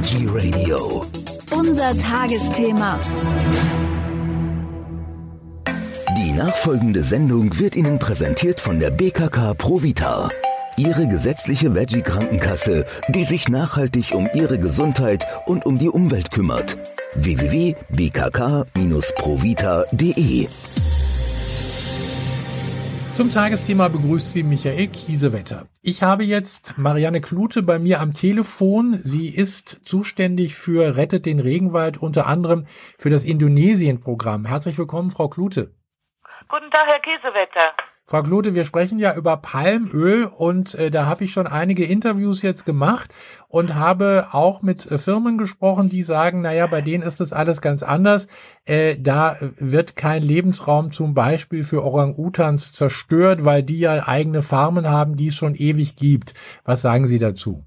Veggie Radio. Unser Tagesthema. Die nachfolgende Sendung wird Ihnen präsentiert von der BKK Provita. Ihre gesetzliche Veggie-Krankenkasse, die sich nachhaltig um Ihre Gesundheit und um die Umwelt kümmert. www.bkk-provita.de Zum Tagesthema begrüßt Sie Michael Kiesewetter. Ich habe jetzt Marianne Klute bei mir am Telefon. Sie ist zuständig für Rettet den Regenwald, unter anderem für das Indonesien-Programm. Herzlich willkommen, Frau Klute. Guten Tag, Herr Kiesewetter. Frau Klute, wir sprechen ja über Palmöl und äh, da habe ich schon einige Interviews jetzt gemacht und habe auch mit äh, Firmen gesprochen, die sagen, naja, bei denen ist das alles ganz anders. Äh, da wird kein Lebensraum zum Beispiel für Orang-Utans zerstört, weil die ja eigene Farmen haben, die es schon ewig gibt. Was sagen Sie dazu?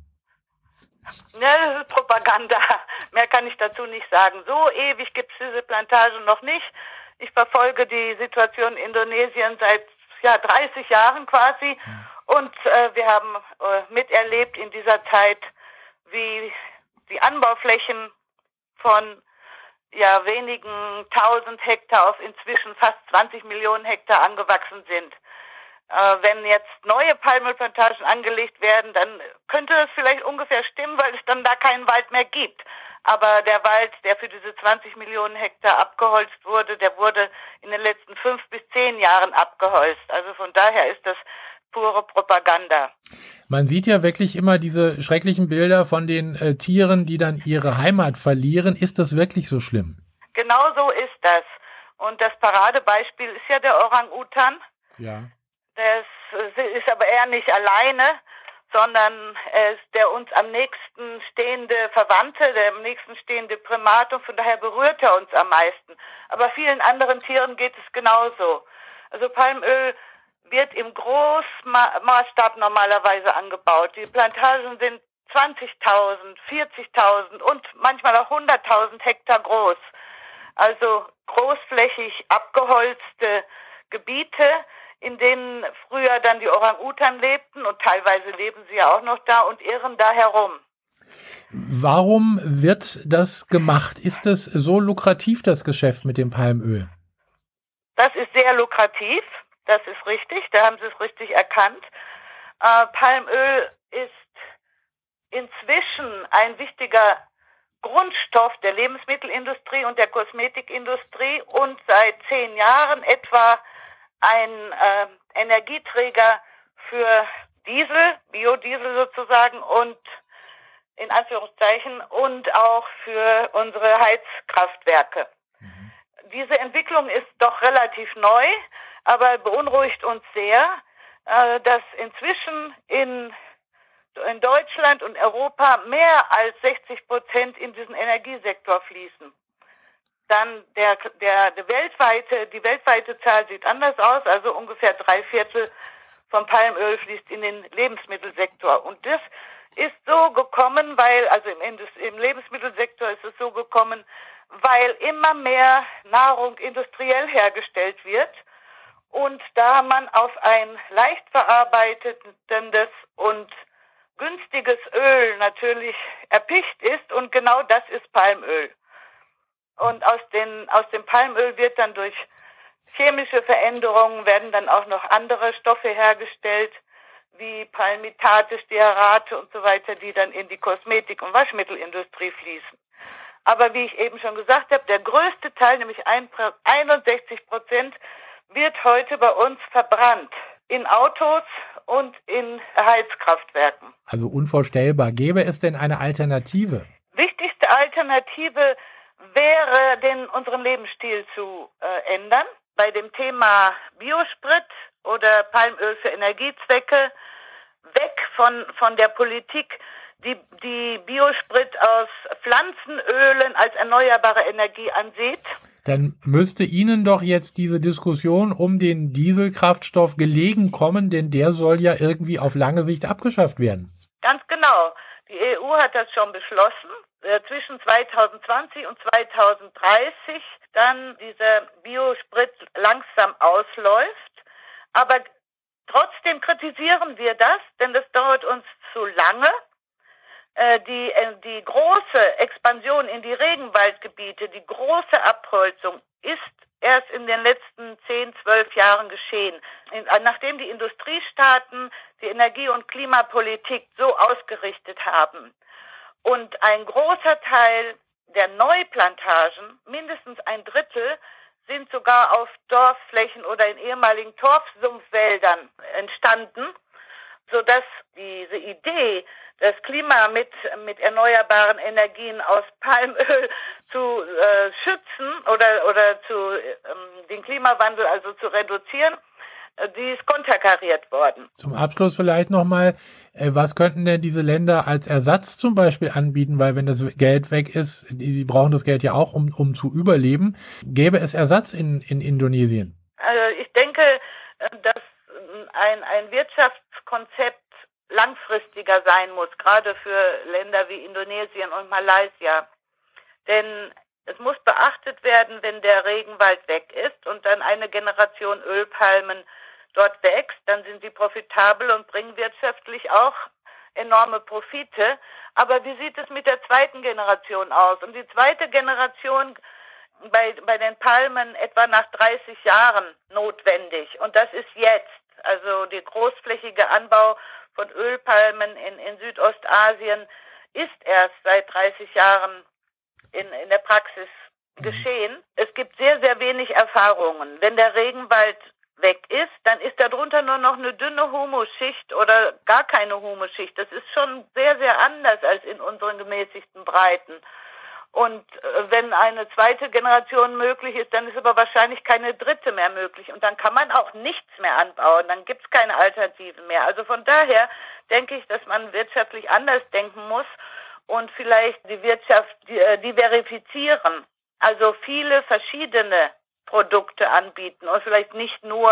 Ja, das ist Propaganda. Mehr kann ich dazu nicht sagen. So ewig gibt es diese Plantage noch nicht. Ich verfolge die Situation in Indonesien seit ja, 30 Jahren quasi. Und äh, wir haben äh, miterlebt in dieser Zeit, wie die Anbauflächen von ja, wenigen tausend Hektar auf inzwischen fast 20 Millionen Hektar angewachsen sind. Äh, wenn jetzt neue Palmölplantagen angelegt werden, dann könnte es vielleicht ungefähr stimmen, weil es dann da keinen Wald mehr gibt. Aber der Wald, der für diese 20 Millionen Hektar abgeholzt wurde, der wurde in den letzten fünf bis zehn Jahren abgeholzt. Also von daher ist das pure Propaganda. Man sieht ja wirklich immer diese schrecklichen Bilder von den äh, Tieren, die dann ihre Heimat verlieren. Ist das wirklich so schlimm? Genau so ist das. Und das Paradebeispiel ist ja der Orang-Utan. Ja. Das ist aber eher nicht alleine sondern er ist der uns am nächsten stehende Verwandte, der am nächsten stehende Primat und von daher berührt er uns am meisten. Aber vielen anderen Tieren geht es genauso. Also Palmöl wird im Großmaßstab normalerweise angebaut. Die Plantagen sind 20.000, 40.000 und manchmal auch 100.000 Hektar groß. Also großflächig abgeholzte Gebiete, in denen früher dann die Orang-Utan lebten und teilweise leben sie ja auch noch da und irren da herum. Warum wird das gemacht? Ist es so lukrativ, das Geschäft mit dem Palmöl? Das ist sehr lukrativ, das ist richtig, da haben Sie es richtig erkannt. Äh, Palmöl ist inzwischen ein wichtiger Grundstoff der Lebensmittelindustrie und der Kosmetikindustrie und seit zehn Jahren etwa ein äh, Energieträger für Diesel, Biodiesel sozusagen und in Anführungszeichen und auch für unsere Heizkraftwerke. Mhm. Diese Entwicklung ist doch relativ neu, aber beunruhigt uns sehr, äh, dass inzwischen in in Deutschland und Europa mehr als 60 Prozent in diesen Energiesektor fließen. Dann der, der, der weltweite, die weltweite Zahl sieht anders aus, also ungefähr drei Viertel vom Palmöl fließt in den Lebensmittelsektor. Und das ist so gekommen, weil, also im, im Lebensmittelsektor ist es so gekommen, weil immer mehr Nahrung industriell hergestellt wird und da man auf ein leicht verarbeitetes und günstiges Öl natürlich erpicht ist und genau das ist Palmöl. Und aus, den, aus dem Palmöl wird dann durch chemische Veränderungen werden dann auch noch andere Stoffe hergestellt, wie Palmitate, Stearate und so weiter, die dann in die Kosmetik- und Waschmittelindustrie fließen. Aber wie ich eben schon gesagt habe, der größte Teil, nämlich 61 Prozent, wird heute bei uns verbrannt. In Autos und in Heizkraftwerken. Also unvorstellbar. Gäbe es denn eine Alternative? Wichtigste Alternative wäre, den unseren Lebensstil zu äh, ändern. Bei dem Thema Biosprit oder Palmöl für Energiezwecke weg von, von der Politik, die, die Biosprit aus Pflanzenölen als erneuerbare Energie ansieht. Dann müsste Ihnen doch jetzt diese Diskussion um den Dieselkraftstoff gelegen kommen, denn der soll ja irgendwie auf lange Sicht abgeschafft werden. Ganz genau. Die EU hat das schon beschlossen äh, zwischen 2020 und 2030 dann dieser Biosprit langsam ausläuft. Aber trotzdem kritisieren wir das, denn das dauert uns zu lange. äh, die, äh, die große Expansion in die Regenwaldgebiete, die große Abholzung ist erst in den letzten zehn, zwölf Jahren geschehen. Nachdem die Industriestaaten die Energie- und Klimapolitik so ausgerichtet haben und ein großer Teil der Neuplantagen, mindestens ein Drittel, sind sogar auf Dorfflächen oder in ehemaligen Torfsumpfwäldern entstanden, sodass diese Idee, das Klima mit, mit erneuerbaren Energien aus Palmöl zu äh, schützen oder, oder zu, ähm, den Klimawandel also zu reduzieren, die ist konterkariert worden. Zum Abschluss vielleicht nochmal, äh, was könnten denn diese Länder als Ersatz zum Beispiel anbieten? Weil wenn das Geld weg ist, die brauchen das Geld ja auch, um, um zu überleben. Gäbe es Ersatz in, in Indonesien? Also ich denke, äh, dass ein, ein Wirtschaftskonzept langfristiger sein muss, gerade für Länder wie Indonesien und Malaysia. Denn es muss beachtet werden, wenn der Regenwald weg ist und dann eine Generation Ölpalmen dort wächst, dann sind sie profitabel und bringen wirtschaftlich auch enorme Profite. Aber wie sieht es mit der zweiten Generation aus? Und die zweite Generation bei, bei den Palmen etwa nach 30 Jahren notwendig. Und das ist jetzt. Also der großflächige Anbau von Ölpalmen in, in Südostasien ist erst seit 30 Jahren in, in der Praxis mhm. geschehen. Es gibt sehr, sehr wenig Erfahrungen. Wenn der Regenwald weg ist, dann ist darunter nur noch eine dünne Humusschicht oder gar keine Humusschicht. Das ist schon sehr, sehr anders als in unseren gemäßigten Breiten. Und äh, wenn eine zweite Generation möglich ist, dann ist aber wahrscheinlich keine dritte mehr möglich. Und dann kann man auch nichts mehr anbauen. Dann gibt es keine Alternativen mehr. Also von daher denke ich, dass man wirtschaftlich anders denken muss und vielleicht die Wirtschaft äh, diversifizieren. Also viele verschiedene Produkte anbieten und vielleicht nicht nur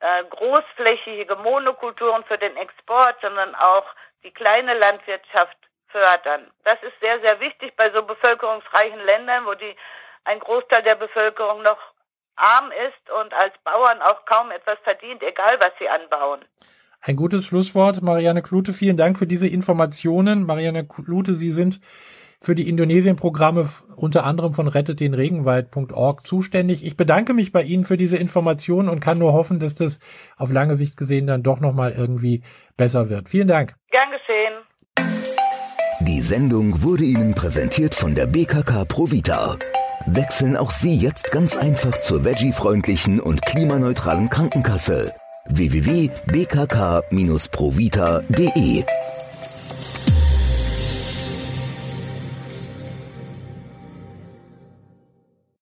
äh, großflächige Monokulturen für den Export, sondern auch die kleine Landwirtschaft fördern. Das ist sehr, sehr wichtig bei so bevölkerungsreichen Ländern, wo die, ein Großteil der Bevölkerung noch arm ist und als Bauern auch kaum etwas verdient, egal was sie anbauen. Ein gutes Schlusswort, Marianne Klute. Vielen Dank für diese Informationen. Marianne Klute, Sie sind für die Indonesien-Programme unter anderem von rettetdenregenwald.org zuständig. Ich bedanke mich bei Ihnen für diese Informationen und kann nur hoffen, dass das auf lange Sicht gesehen dann doch nochmal irgendwie besser wird. Vielen Dank. Gern geschehen. Die Sendung wurde Ihnen präsentiert von der BKK Provita. Wechseln auch Sie jetzt ganz einfach zur veggie-freundlichen und klimaneutralen Krankenkasse. www.bkk-provita.de